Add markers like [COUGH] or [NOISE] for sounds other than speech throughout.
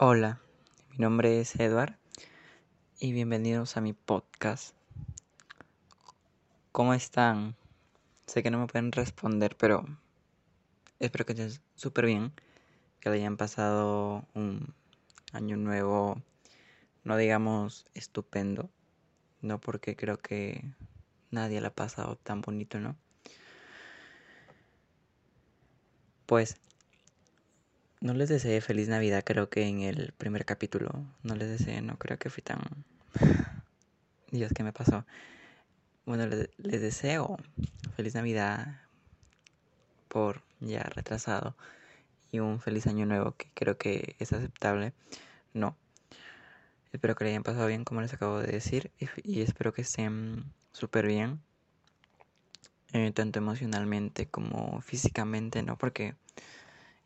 Hola, mi nombre es Edward y bienvenidos a mi podcast. ¿Cómo están? Sé que no me pueden responder, pero espero que estén súper bien, que le hayan pasado un año nuevo, no digamos estupendo, no porque creo que nadie lo ha pasado tan bonito, ¿no? Pues no les deseé feliz Navidad, creo que en el primer capítulo. No les deseé, no creo que fui tan... [SIGHS] Dios, ¿qué me pasó? Bueno, les, deseo feliz Navidad por ya retrasado y un feliz año nuevo que creo que es aceptable. No. Espero que le hayan pasado bien como les acabo de decir y, y espero que estén súper bien. Eh, tanto emocionalmente como físicamente, ¿no? Porque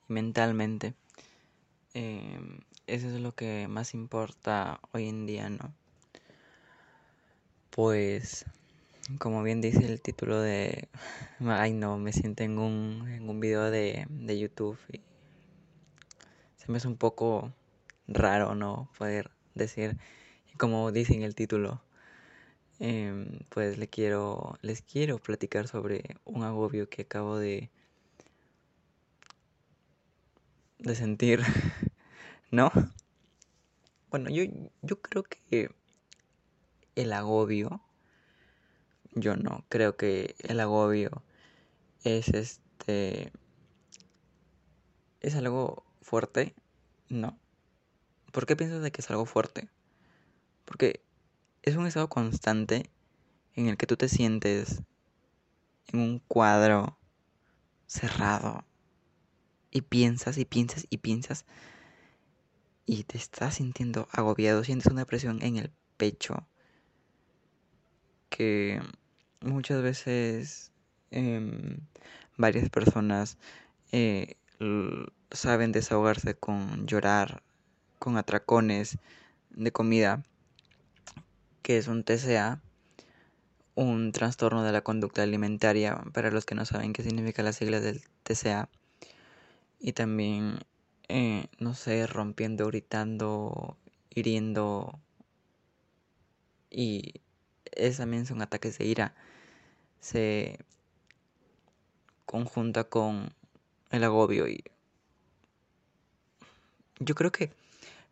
mentalmente eh, eso es lo que más importa hoy en día, ¿no? Pues, como bien dice el título de... [LAUGHS] Ay, no, me siento en un, en un video de, de YouTube y se me hace un poco raro, ¿no? Poder decir, como dice en el título, eh, pues le quiero, les quiero platicar sobre un agobio que acabo de, de sentir, [LAUGHS] ¿no? Bueno, yo, yo creo que el agobio, yo no, creo que el agobio es este, es algo fuerte, ¿no? ¿Por qué piensas de que es algo fuerte? Porque es un estado constante en el que tú te sientes en un cuadro cerrado y piensas y piensas y piensas y te estás sintiendo agobiado, sientes una presión en el pecho que muchas veces eh, varias personas eh, saben desahogarse con llorar, con atracones de comida que es un TCA, un trastorno de la conducta alimentaria, para los que no saben qué significa las siglas del TCA. Y también, eh, no sé, rompiendo, gritando, hiriendo. Y es, también son ataques de ira. Se conjunta con el agobio y yo creo que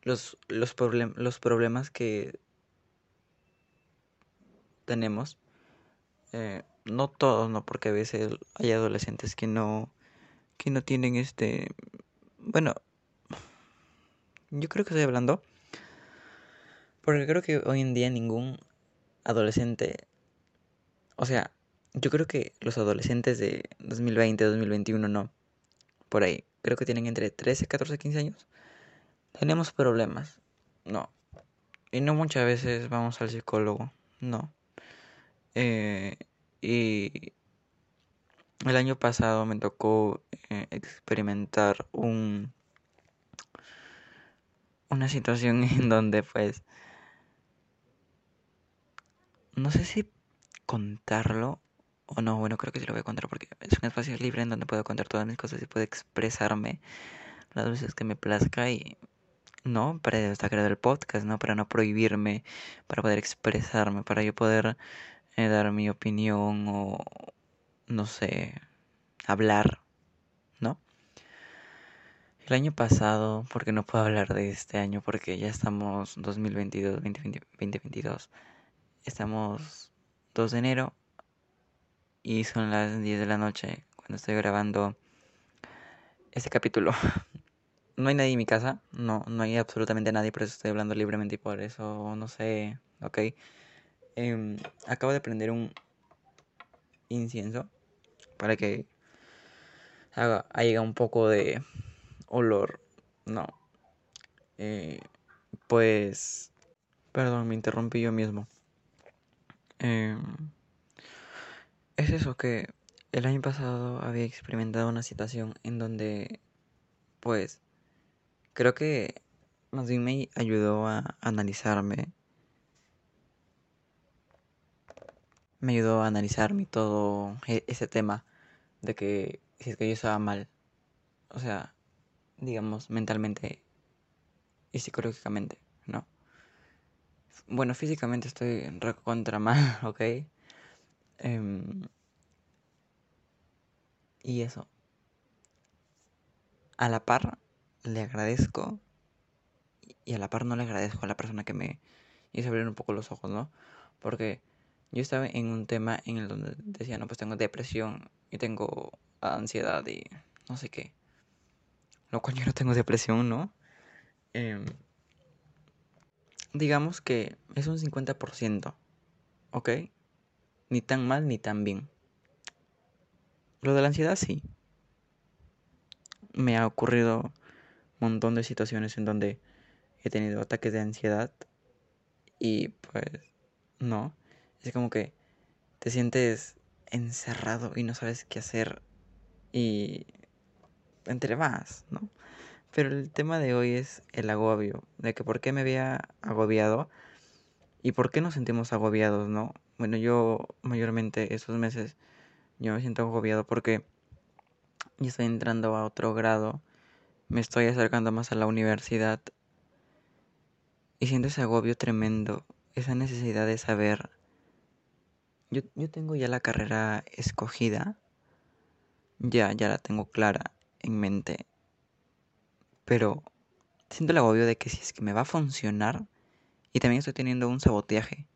los, los, los problemas que tenemos. Eh, no todos, no, porque a veces hay adolescentes que no, que no tienen este, bueno, yo creo que estoy hablando, porque creo que hoy en día ningún adolescente, o sea, yo creo que los adolescentes de 2020, 2021 no, por ahí, creo que tienen entre 13, 14, 15 años, tenemos problemas, no, y no muchas veces vamos al psicólogo, no. Eh, y el año pasado me tocó eh, experimentar un una situación [LAUGHS] en donde pues no sé si contarlo o no, bueno, creo que sí lo voy a contar porque es un espacio libre en donde puedo contar todas mis cosas y puedo expresarme las veces que me plazca y no, para destacar el podcast, ¿no? Para no prohibirme, para poder expresarme, para yo poder eh, dar mi opinión o, no sé, hablar, ¿no? El año pasado, porque no puedo hablar de este año, porque ya estamos 2022, 2020, 2022, estamos 2 de enero y son las 10 de la noche cuando estoy grabando este capítulo. [LAUGHS] no hay nadie en mi casa, no, no hay absolutamente nadie, por eso estoy hablando libremente y por eso, no sé, ok. Eh, acabo de prender un incienso para que haga, haya un poco de olor. No. Eh, pues, perdón, me interrumpí yo mismo. Eh, es eso que el año pasado había experimentado una situación en donde, pues, creo que más bien me ayudó a analizarme me ayudó a analizar mi todo e, ese tema de que si es que yo estaba mal, o sea, digamos, mentalmente y psicológicamente, ¿no? Bueno, físicamente estoy contra mal, [LAUGHS] ¿ok? Em, y eso. A la par le agradezco y a la par no le agradezco a la persona que me hizo abrir un poco los ojos, ¿no? Porque yo estaba en un tema en el donde decía, no, pues tengo depresión y tengo ansiedad y no sé qué. Lo cual yo no tengo depresión, ¿no? Em, digamos que es un 50%, ¿ok? Ni tan mal ni tan bien. Lo de la ansiedad sí. Me ha ocurrido un montón de situaciones en donde he tenido ataques de ansiedad y pues no. Es como que te sientes encerrado y no sabes qué hacer y entre más, ¿no? Pero el tema de hoy es el agobio, de que por qué me había agobiado y por qué nos sentimos agobiados, ¿no? Bueno, yo mayormente esos meses yo me siento agobiado porque ya estoy entrando a otro grado, me estoy acercando más a la universidad y siento ese agobio tremendo, esa necesidad de saber. Yo, yo tengo ya la carrera escogida, ya, ya la tengo clara en mente pero siento el agobio de que si es que me va a funcionar y también estoy teniendo un saboteaje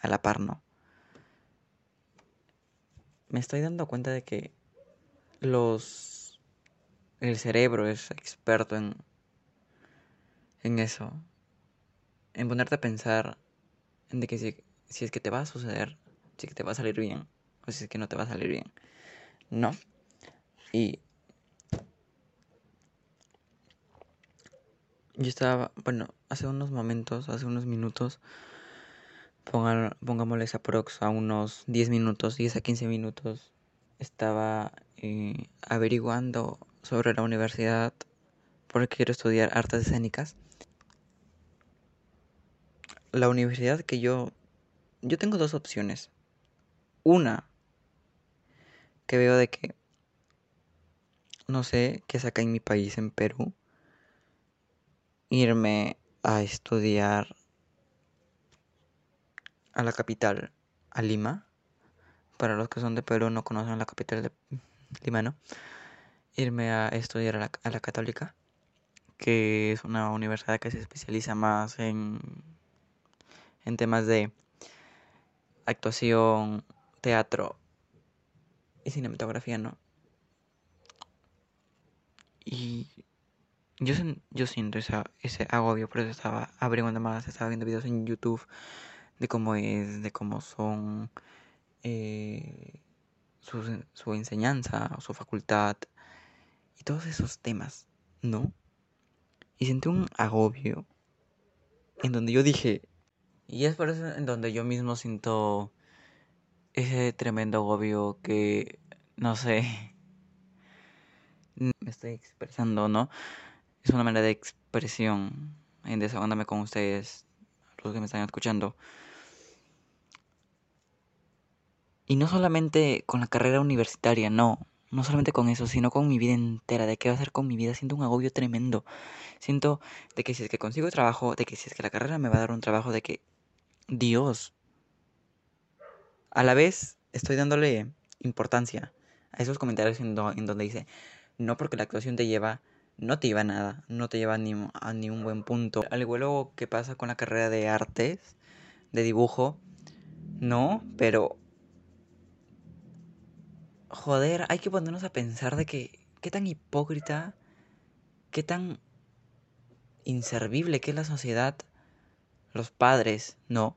a la par, ¿no? Me estoy dando cuenta de que los el cerebro es experto en en eso, en ponerte a pensar en de que si, si es que te va a suceder, si que te va a salir bien o si es que no te va a salir bien. No. Y Yo estaba, bueno, hace unos momentos, hace unos minutos, pongan, pongámosles aprox a unos 10 minutos, 10 a 15 minutos, estaba eh, averiguando sobre la universidad porque quiero estudiar artes escénicas. La universidad que yo... Yo tengo dos opciones. Una, que veo de que... No sé, qué saca en mi país, en Perú irme a estudiar a la capital, a Lima. Para los que son de Perú no conocen la capital de Lima, ¿no? Irme a estudiar a la, a la Católica, que es una universidad que se especializa más en, en temas de actuación, teatro y cinematografía, ¿no? Y yo, yo siento esa, ese agobio, por eso estaba abriendo más, estaba viendo videos en YouTube de cómo es, de cómo son eh, su, su enseñanza, su facultad y todos esos temas, ¿no? Y sentí un agobio en donde yo dije, y es por eso en donde yo mismo siento ese tremendo agobio que, no sé, [LAUGHS] me estoy expresando, ¿no? es una manera de expresión en desahogándome con ustedes, los que me están escuchando. Y no solamente con la carrera universitaria, no. No solamente con eso, sino con mi vida entera. ¿De qué va a hacer con mi vida? Siento un agobio tremendo. Siento de que si es que consigo trabajo, de que si es que la carrera me va a dar un trabajo, de que Dios. A la vez estoy dándole importancia a esos comentarios en, donde dice, no porque la actuación te lleva no te lleva a nada, no te lleva a, ni, a un buen punto. Al igual que pasa con la carrera de artes, de dibujo, no, pero... Joder, hay que ponernos a pensar de que qué tan hipócrita, qué tan inservible que es la sociedad, los padres, no,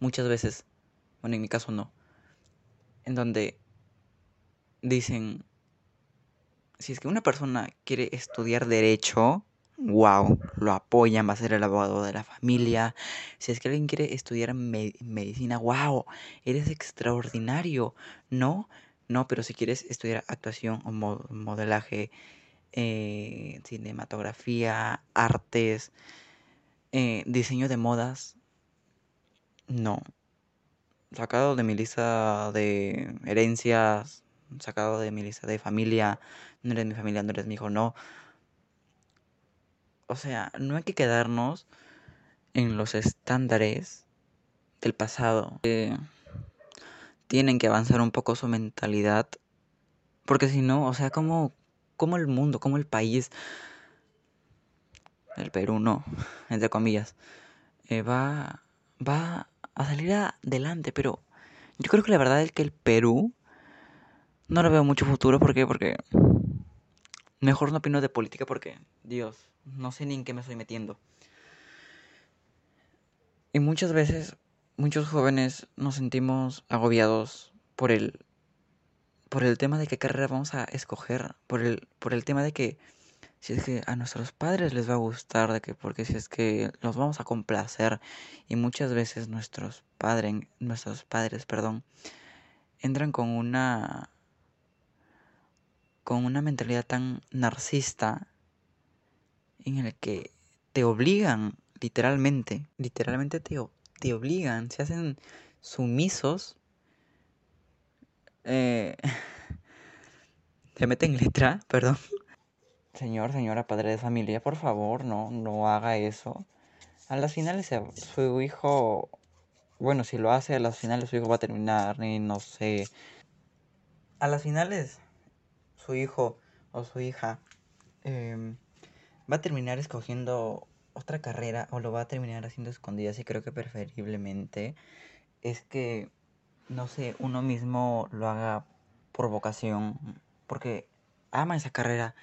muchas veces, bueno, en mi caso no, en donde dicen, si es que una persona quiere estudiar derecho, wow, lo apoyan, va a ser el abogado de la familia. Si es que alguien quiere estudiar medicina, wow, eres extraordinario. No, no, pero si quieres estudiar actuación o modelaje, eh, cinematografía, artes, eh, diseño de modas, no. Sacado de mi lista de herencias, sacado de mi lista de familia, no eres mi familia, no eres mi hijo, no. o sea, no hay que quedarnos en los estándares del pasado. tienen que avanzar un poco su mentalidad. Porque si no, o sea, como, como el mundo, como el país, el Perú no, entre comillas, eh, va, va a salir adelante. Pero yo creo que la verdad es que el Perú no lo veo mucho futuro. ¿Por qué? Porque mejor no opino de política porque, Dios, no sé ni en qué me estoy metiendo. Y muchas veces, muchos jóvenes nos sentimos agobiados por el, por el tema de qué carrera vamos a escoger, por el, por el tema de que si es que a nuestros padres les va a gustar, de que porque si es que los vamos a complacer y muchas veces nuestros padres, nuestros padres, perdón, entran con una con una mentalidad tan narcisista en el que te obligan literalmente, literalmente te, te obligan, se hacen sumisos, eh, [LAUGHS] se meten letra, [LAUGHS] perdón. Señor, señora, padre de familia, por favor, no, no haga eso. A las finales su hijo, bueno, si lo hace a las finales su hijo va a terminar, y no sé. A las finales su hijo o su hija em, va a terminar escogiendo otra carrera o lo va a terminar haciendo escondidas y creo que preferiblemente es que, no sé, uno mismo lo haga por vocación, porque ama esa carrera.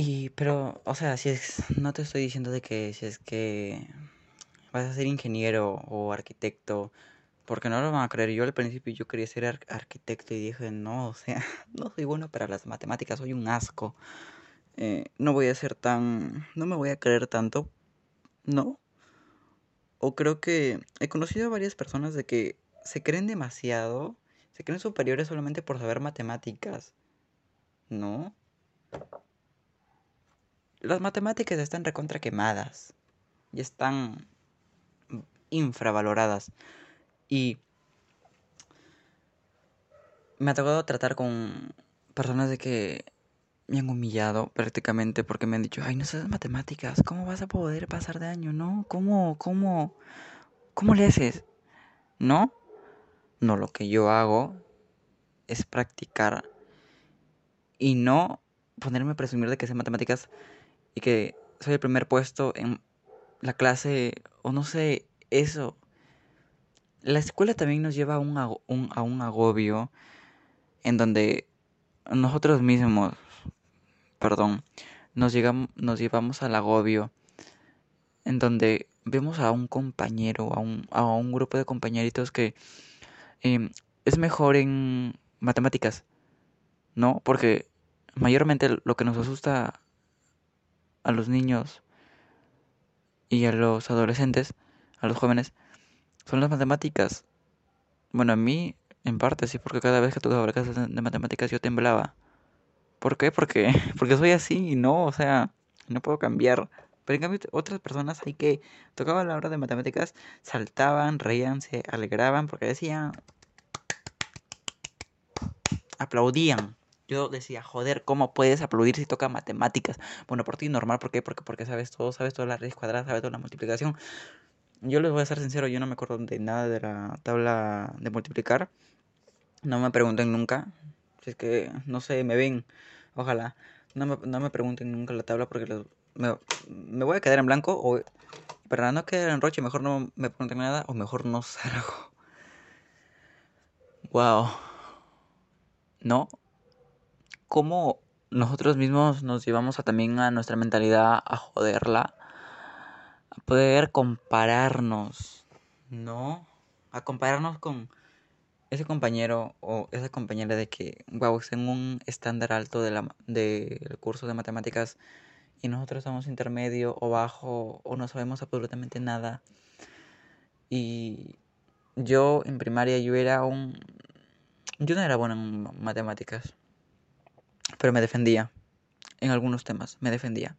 Y, pero, o sea, si es, no te estoy diciendo de que si es que vas a ser ingeniero o arquitecto, porque no lo van a creer. Yo al principio yo quería ser arquitecto y dije, no, o sea, [LAUGHS] no soy bueno para las matemáticas, soy un asco. Eh, no voy a ser tan, no me voy a creer tanto, ¿no? O creo que he conocido a varias personas de que se creen demasiado, se creen superiores solamente por saber matemáticas, ¿no? Las matemáticas están recontra quemadas y están infravaloradas. Y me ha tocado tratar con personas de que me han humillado prácticamente porque me han dicho, ay, no sabes matemáticas, ¿cómo vas a poder pasar de año? ¿No? ¿Cómo, cómo, cómo le haces? ¿No? No, lo que yo hago es practicar y no ponerme a presumir de que sé matemáticas y que soy el primer puesto en la clase o no sé, eso. La escuela también nos lleva a un, un agobio en donde nosotros mismos perdón, nos, llegamos, nos llevamos al agobio en donde vemos a un compañero, a un, a un grupo de compañeritos que em, es mejor en matemáticas, ¿no? Porque mayormente lo que nos asusta a los niños y a los adolescentes, a los jóvenes, son las matemáticas. Bueno, a mí en parte sí, porque cada vez que tocaba clases de matemáticas yo temblaba. ¿Por qué? Porque, [LAUGHS] porque soy así y no, o sea, no puedo cambiar. Pero en cambio otras personas hay que tocaban la hora de matemáticas, saltaban, reían, se alegraban porque decían, aplaudían. Yo decía, joder, ¿cómo puedes aplaudir si toca matemáticas? Bueno, por ti normal, ¿por qué? Porque, porque sabes todo, sabes toda la raíz cuadrada, sabes toda la multiplicación. Yo les voy a ser sincero, yo no me acuerdo de nada de la tabla de multiplicar. No me pregunten nunca, si es que, no sé, me ven, ojalá. No me, no me pregunten nunca la tabla porque me, me, voy a quedar en blanco. O para no quedar en roche, mejor no me pregunten nada o mejor no salgo. Wow. ¿No? ¿Cómo nosotros mismos nos llevamos a, también a nuestra mentalidad a joderla? A poder compararnos, ¿no? A compararnos con ese compañero o esa compañera de que, wow, está en un estándar alto del de curso de matemáticas y nosotros estamos intermedio o bajo o no sabemos absolutamente nada. Y yo en primaria yo era un... Yo no era bueno en matemáticas, pero me defendía en algunos temas, me defendía.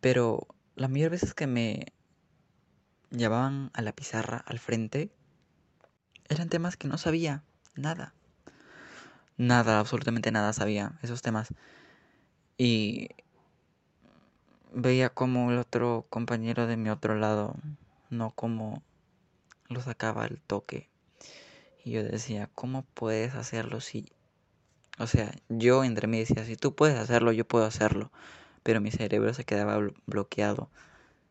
Pero la mayor veces que me llevaban a la pizarra al frente, eran temas que no sabía nada. Nada, absolutamente nada sabía esos temas. Y veía como el otro compañero de mi otro lado, no como lo sacaba el toque. Y yo decía, ¿cómo puedes hacerlo si... O sea, yo entre mí decía, si tú puedes hacerlo, yo puedo hacerlo. Pero mi cerebro se quedaba bloqueado.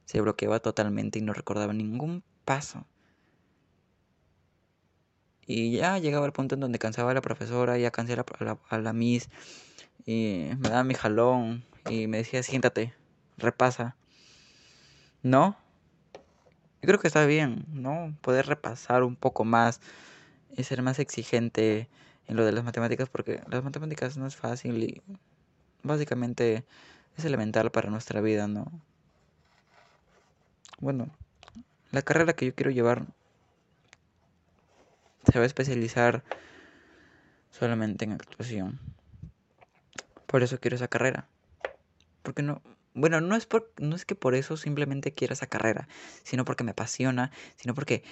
Se bloqueaba totalmente y no recordaba ningún paso. Y ya llegaba el punto en donde cansaba a la profesora, ya cansé a la, a la, miss. Y me daba mi jalón y me decía, siéntate, repasa. ¿No? Yo creo que está bien, ¿no? Poder repasar un poco más y ser más exigente en lo de las matemáticas porque las matemáticas no es fácil y básicamente es elemental para nuestra vida, ¿no? Bueno, la carrera que yo quiero llevar se va a especializar solamente en actuación. Por eso quiero esa carrera. Porque no, bueno, no es por, no es que por eso simplemente quiera esa carrera, sino porque me apasiona, sino porque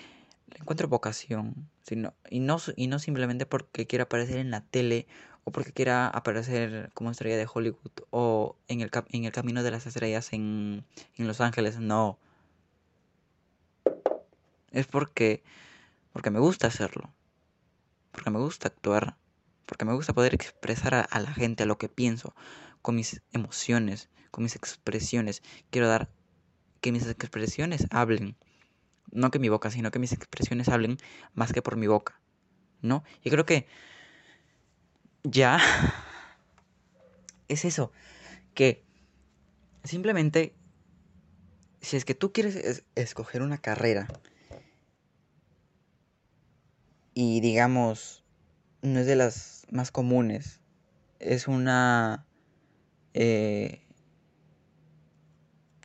le encuentro vocación, sino, y no y no simplemente porque quiera aparecer en la tele o porque quiera aparecer como estrella de Hollywood o en el, en el camino de las estrellas en, en Los Ángeles, no. Es porque porque me gusta hacerlo, porque me gusta actuar, porque me gusta poder expresar a, la gente lo que pienso, con mis emociones, con mis expresiones. Quiero dar que mis expresiones hablen, no que mi boca, sino que mis expresiones hablen más que por mi boca, ¿no? Y creo que ya es eso, que simplemente si es que tú quieres escoger una carrera y digamos, no es de las más comunes. Es una... Eh,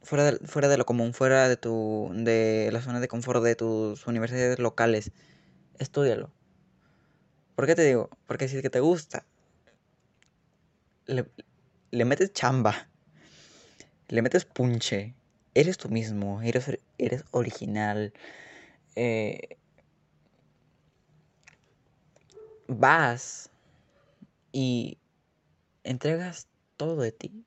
fuera, de, fuera de lo común, fuera de tu de la zona de confort de tus universidades locales. Estúdialo. ¿Por qué te digo? Porque si es que te gusta, le, le metes chamba, le metes punche, eres tú mismo, eres, eres original, eh, vas y entregas todo de ti.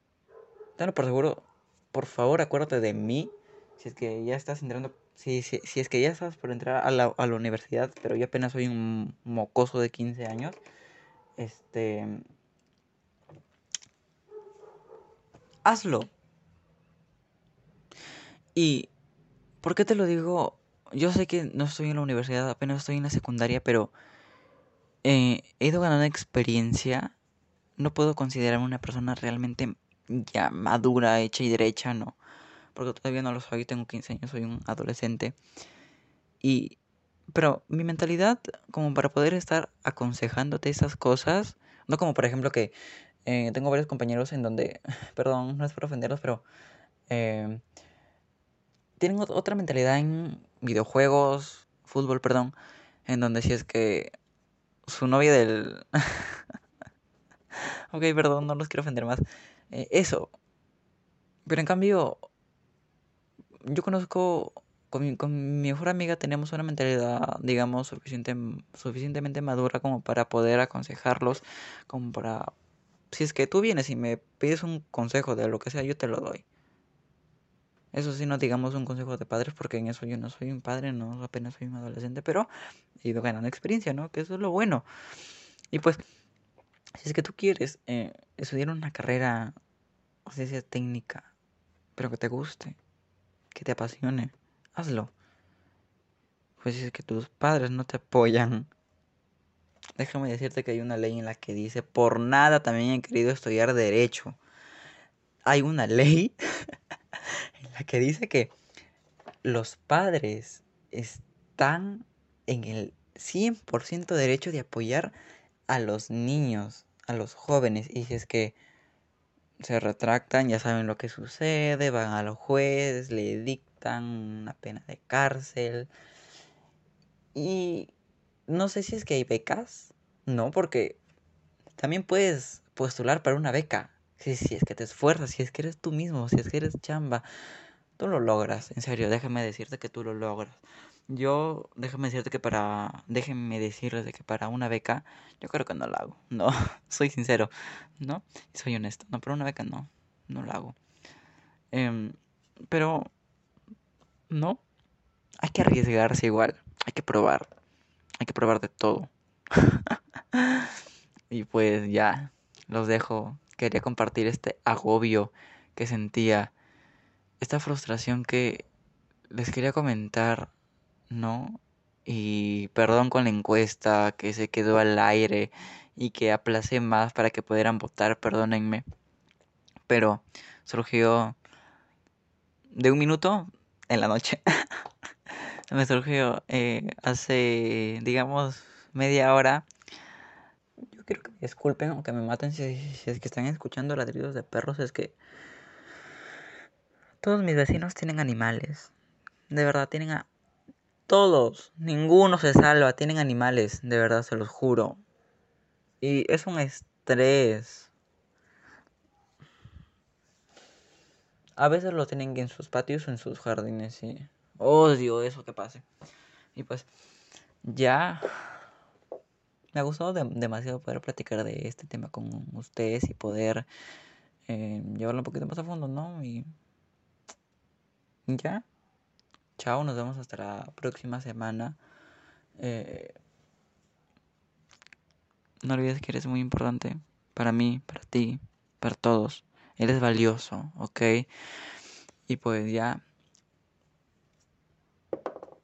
Dalo por seguro, por favor acuérdate de mí. Si es que ya estás entrando, si, si, si es que ya estás por entrar a la, a la universidad, pero yo apenas soy un mocoso de 15 años. Este... Hazlo. Y... ¿Por qué te lo digo? Yo sé que no estoy en la universidad, apenas estoy en la secundaria, pero eh, he ido ganando experiencia. No puedo considerarme una persona realmente ya madura, hecha y derecha, no. Porque todavía no lo soy, tengo 15 años, soy un adolescente. Y... Pero mi mentalidad, como para poder estar aconsejándote esas cosas, no como por ejemplo que eh, tengo varios compañeros en donde, [LAUGHS] perdón, no es por ofenderlos, pero eh, tienen otra mentalidad en videojuegos, fútbol, perdón, en donde si es que su novia del... [LAUGHS] ok, perdón, no los quiero ofender más. Eh, eso. Pero en cambio, yo conozco, con mi, mejor amiga tenemos una mentalidad, digamos, suficiente, suficientemente madura como para poder aconsejarlos, como para... Si es que tú vienes y me pides un consejo de lo que sea, yo te lo doy. Eso sí, no digamos un consejo de padres, porque en eso yo no soy un padre, no apenas soy un adolescente, pero he ido ganando experiencia, ¿no? Que eso es lo bueno. Y pues, si es que tú quieres eh, estudiar una carrera, o sea técnica, pero que te guste, que te apasione, hazlo. Pues si es que tus padres no te apoyan, déjame decirte que hay una ley en la que dice, por nada también he querido estudiar derecho. Hay una ley [LAUGHS] que dice que los padres están en el 100% derecho de apoyar a los niños, a los jóvenes. Y si es que se retractan, ya saben lo que sucede, van a los jueces, le dictan una pena de cárcel. Y no sé si es que hay becas, no, porque también puedes postular para una beca. Si, si es que te esfuerzas, si es que eres tú mismo, si es que eres chamba. Tú lo logras, en serio, déjame decirte que tú lo logras. Yo, déjame decirte que para, déjenme decirles de que para una beca, yo creo que no lo hago, [LAUGHS] no, soy sincero, ¿no? Soy honesto, no, para una beca no, no lo hago. Em, pero no, hay que arriesgarse igual, hay que probar, hay que probar de todo. [LAUGHS] y pues ya, los dejo. Quería compartir este agobio que sentía, esta frustración que les quería comentar, ¿no? Y perdón con la encuesta que se quedó al aire y que aplacé más para que pudieran votar, perdónenme. Pero surgió de un minuto en la noche. [LAUGHS] Me surgió eh, hace, digamos, media hora. Yo quiero que me disculpen o que me maten si, es que están escuchando ladridos de perros. Es que todos mis vecinos tienen animales. De verdad, tienen a... Todos. Ninguno se salva. Tienen animales. De verdad, se los juro. Y es un estrés. A veces lo tienen en sus patios o en sus jardines y odio eso que pase. Y pues ya me ha gustado demasiado poder platicar de este tema con ustedes y poder eh, llevarlo un poquito más a fondo, ¿no? Y ya. Chao, nos vemos hasta la próxima semana. Eh, no olvides que eres muy importante para mí, para ti, para todos. Eres valioso, ¿ok? Y pues ya.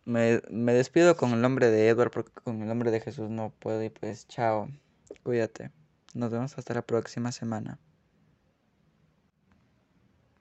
Me, me despido con el nombre de Edward porque con el nombre de Jesús no puedo. Y pues chao. Cuídate. Nos vemos hasta la próxima semana.